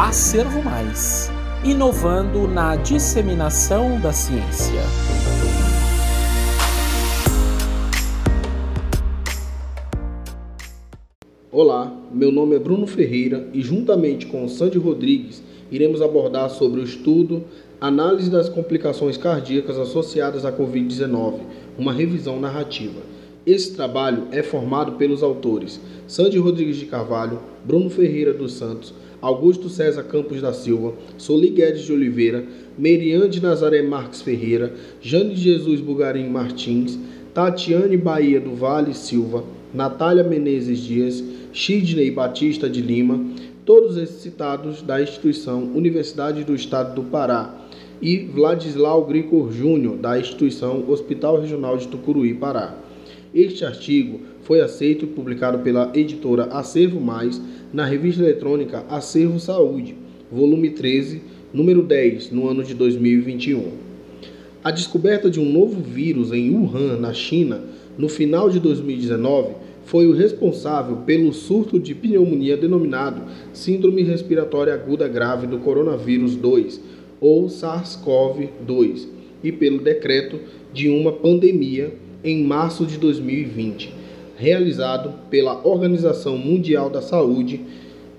Acervo Mais inovando na disseminação da ciência. Olá, meu nome é Bruno Ferreira e, juntamente com Sandy Rodrigues, iremos abordar sobre o estudo Análise das complicações cardíacas associadas à Covid-19, uma revisão narrativa. Esse trabalho é formado pelos autores Sandy Rodrigues de Carvalho, Bruno Ferreira dos Santos, Augusto César Campos da Silva, Soli Guedes de Oliveira, Merian de Nazaré Marques Ferreira, Jane Jesus Bugarim Martins, Tatiane Bahia do Vale Silva, Natália Menezes Dias, Sidney Batista de Lima, todos esses citados da instituição Universidade do Estado do Pará, e Vladislau Gricor Júnior, da instituição Hospital Regional de Tucuruí, Pará. Este artigo foi aceito e publicado pela editora Acervo Mais na revista eletrônica Acervo Saúde, volume 13, número 10, no ano de 2021. A descoberta de um novo vírus em Wuhan, na China, no final de 2019, foi o responsável pelo surto de pneumonia denominado Síndrome Respiratória Aguda Grave do Coronavírus 2, ou SARS-CoV-2, e pelo decreto de uma pandemia em março de 2020 realizado pela Organização Mundial da Saúde,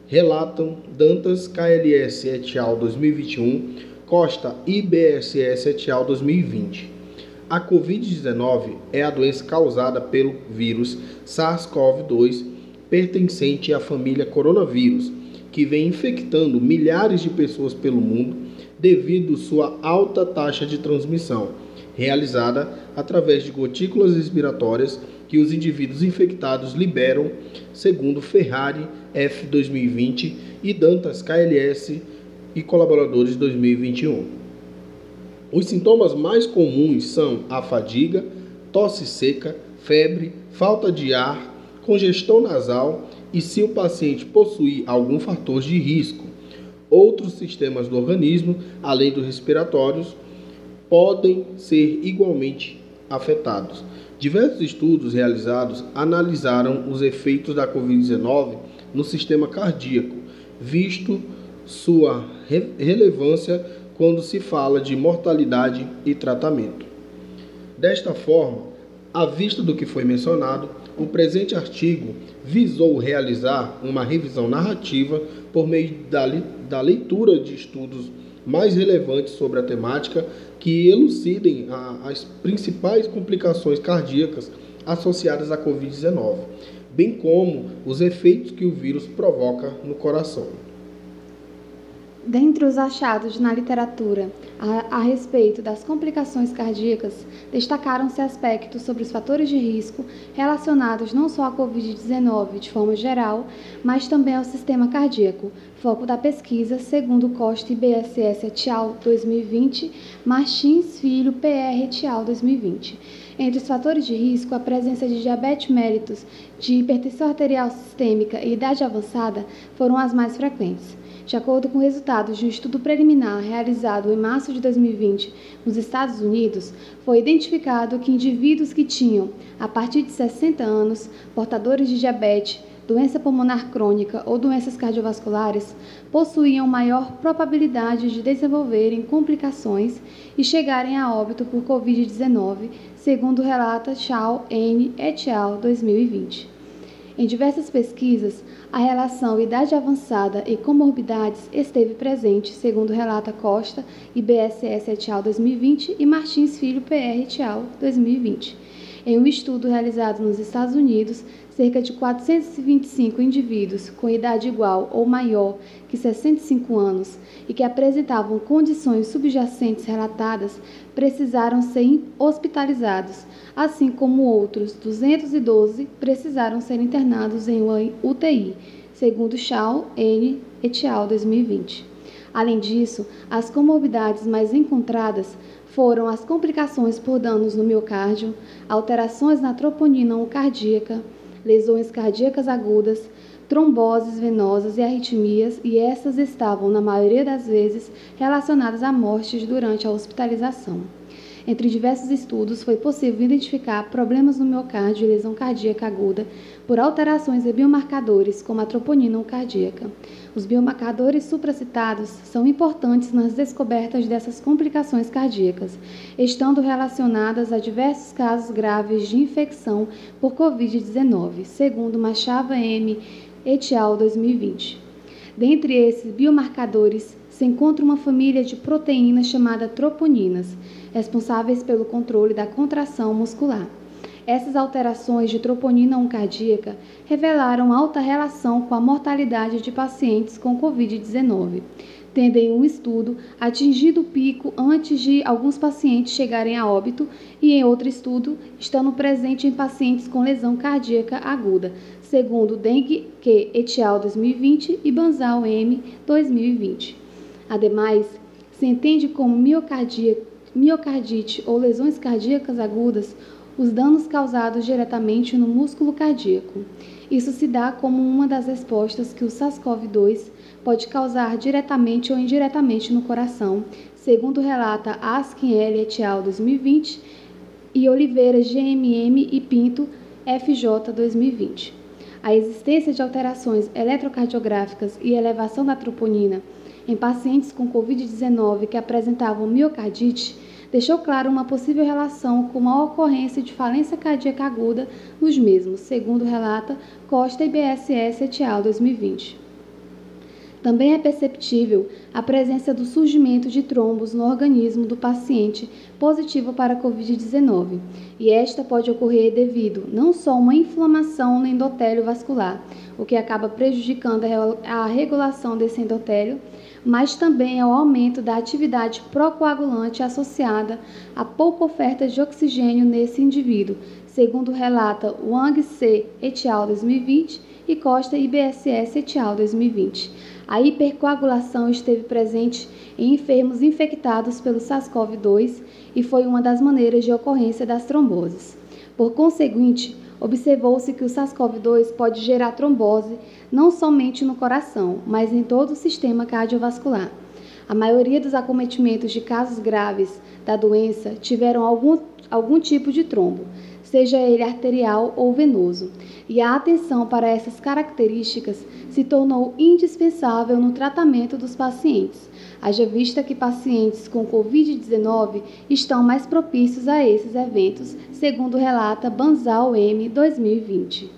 relatam Dantas KLS et al. 2021, Costa IBSS et al. 2020. A Covid-19 é a doença causada pelo vírus SARS-CoV-2 pertencente à família coronavírus, que vem infectando milhares de pessoas pelo mundo devido sua alta taxa de transmissão, realizada através de gotículas respiratórias que os indivíduos infectados liberam, segundo Ferrari F 2020 e Dantas KLS e colaboradores 2021. Os sintomas mais comuns são a fadiga, tosse seca, febre, falta de ar, congestão nasal e se o paciente possuir algum fator de risco. Outros sistemas do organismo, além dos respiratórios, podem ser igualmente afetados. Diversos estudos realizados analisaram os efeitos da Covid-19 no sistema cardíaco, visto sua re relevância quando se fala de mortalidade e tratamento. Desta forma, à vista do que foi mencionado, o presente artigo visou realizar uma revisão narrativa por meio da, da leitura de estudos mais relevantes sobre a temática que elucidem a, as principais complicações cardíacas associadas à Covid-19, bem como os efeitos que o vírus provoca no coração. Dentre os achados na literatura a, a respeito das complicações cardíacas, destacaram-se aspectos sobre os fatores de risco relacionados não só à Covid-19 de forma geral, mas também ao sistema cardíaco, foco da pesquisa, segundo Costa e BSS et al. 2020, Martins Filho PR et al. 2020. Entre os fatores de risco, a presença de diabetes mellitus, de hipertensão arterial sistêmica e idade avançada foram as mais frequentes. De acordo com resultados de um estudo preliminar realizado em março de 2020 nos Estados Unidos, foi identificado que indivíduos que tinham, a partir de 60 anos, portadores de diabetes, doença pulmonar crônica ou doenças cardiovasculares possuíam maior probabilidade de desenvolverem complicações e chegarem a óbito por Covid-19, segundo relata Chao N. et al. 2020. Em diversas pesquisas, a relação idade avançada e comorbidades esteve presente, segundo relata Costa e BSS et al. 2020 e Martins Filho PR et al. 2020. Em um estudo realizado nos Estados Unidos, cerca de 425 indivíduos com idade igual ou maior que 65 anos e que apresentavam condições subjacentes relatadas precisaram ser hospitalizados, assim como outros 212 precisaram ser internados em UTI, segundo Shaw N. et al. 2020. Além disso, as comorbidades mais encontradas foram as complicações por danos no miocárdio, alterações na troponina cardíaca, lesões cardíacas agudas, tromboses venosas e arritmias, e essas estavam, na maioria das vezes, relacionadas a mortes durante a hospitalização. Entre diversos estudos, foi possível identificar problemas no miocárdio e lesão cardíaca aguda por alterações em biomarcadores, como a troponina cardíaca. Os biomarcadores supracitados são importantes nas descobertas dessas complicações cardíacas, estando relacionadas a diversos casos graves de infecção por Covid-19, segundo Machava M. et al. 2020. Dentre esses biomarcadores, se encontra uma família de proteínas chamada troponinas, responsáveis pelo controle da contração muscular. Essas alterações de troponina 1 cardíaca revelaram alta relação com a mortalidade de pacientes com Covid-19, tendo em um estudo atingido o pico antes de alguns pacientes chegarem a óbito e em outro estudo estando presente em pacientes com lesão cardíaca aguda, segundo Deng Q et al. 2020 e Banzal M 2020. Ademais, se entende como miocardite ou lesões cardíacas agudas os danos causados diretamente no músculo cardíaco. Isso se dá como uma das respostas que o SARS-CoV-2 pode causar diretamente ou indiretamente no coração, segundo relata Askin L. et al. 2020 e Oliveira GMM e Pinto FJ 2020. A existência de alterações eletrocardiográficas e elevação da troponina em pacientes com Covid-19 que apresentavam miocardite deixou claro uma possível relação com a ocorrência de falência cardíaca aguda nos mesmos, segundo relata Costa e BSS et al. 2020. Também é perceptível a presença do surgimento de trombos no organismo do paciente positivo para a Covid-19, e esta pode ocorrer devido não só a uma inflamação no endotélio vascular, o que acaba prejudicando a regulação desse endotélio, mas também ao aumento da atividade procoagulante associada à pouca oferta de oxigênio nesse indivíduo, segundo relata Wang C. et al. 2020 e Costa IBSS et al. 2020. A hipercoagulação esteve presente em enfermos infectados pelo SARS-CoV-2 e foi uma das maneiras de ocorrência das tromboses. Por conseguinte, observou-se que o SARS-CoV-2 pode gerar trombose não somente no coração, mas em todo o sistema cardiovascular. A maioria dos acometimentos de casos graves da doença tiveram algum, algum tipo de trombo, seja ele arterial ou venoso, e a atenção para essas características se tornou indispensável no tratamento dos pacientes, haja vista que pacientes com Covid-19 estão mais propícios a esses eventos, segundo relata Banzal M 2020.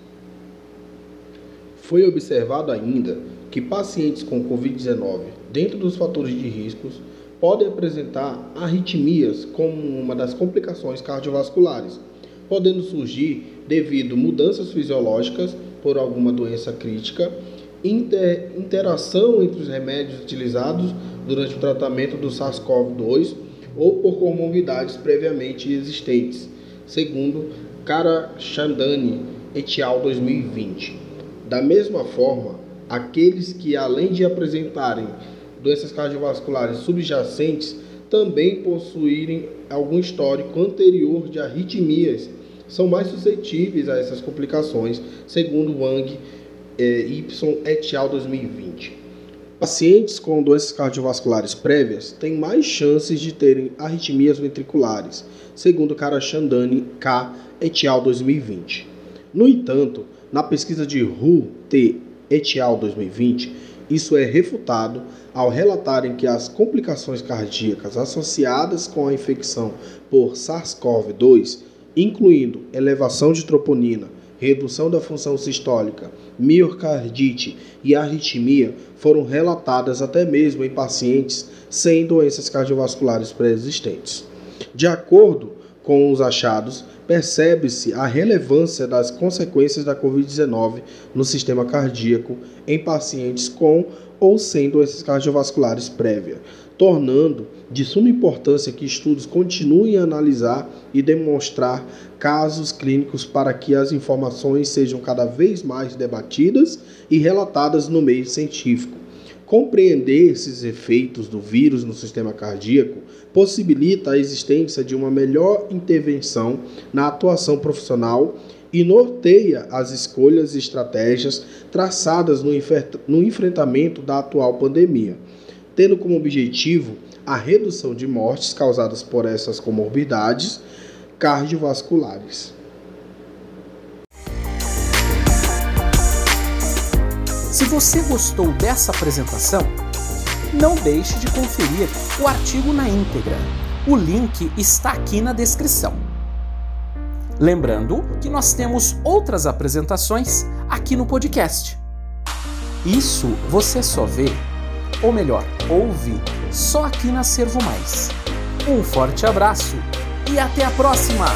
Foi observado ainda que pacientes com Covid-19, dentro dos fatores de riscos, podem apresentar arritmias como uma das complicações cardiovasculares podendo surgir devido mudanças fisiológicas por alguma doença crítica, inter, interação entre os remédios utilizados durante o tratamento do SARS-CoV-2 ou por comorbidades previamente existentes, segundo Cara Chandani et al. 2020. Da mesma forma, aqueles que além de apresentarem doenças cardiovasculares subjacentes também possuírem algum histórico anterior de arritmias são mais suscetíveis a essas complicações, segundo Wang Y et al. 2020. Pacientes com doenças cardiovasculares prévias têm mais chances de terem arritmias ventriculares, segundo Karachandani K. et al. 2020. No entanto, na pesquisa de Hu T. et al. 2020, isso é refutado ao relatarem que as complicações cardíacas associadas com a infecção por SARS-CoV-2 incluindo elevação de troponina, redução da função sistólica, miocardite e arritmia, foram relatadas até mesmo em pacientes sem doenças cardiovasculares pré-existentes. De acordo com os achados, percebe-se a relevância das consequências da Covid-19 no sistema cardíaco em pacientes com ou sem doenças cardiovasculares prévias, tornando de suma importância que estudos continuem a analisar e demonstrar casos clínicos para que as informações sejam cada vez mais debatidas e relatadas no meio científico. Compreender esses efeitos do vírus no sistema cardíaco possibilita a existência de uma melhor intervenção na atuação profissional e norteia as escolhas e estratégias traçadas no, no enfrentamento da atual pandemia tendo como objetivo a redução de mortes causadas por essas comorbidades cardiovasculares. Se você gostou dessa apresentação, não deixe de conferir o artigo na íntegra. O link está aqui na descrição. Lembrando que nós temos outras apresentações aqui no podcast. Isso você só vê, ou melhor, ouve, só aqui na Servo Mais. Um forte abraço e até a próxima!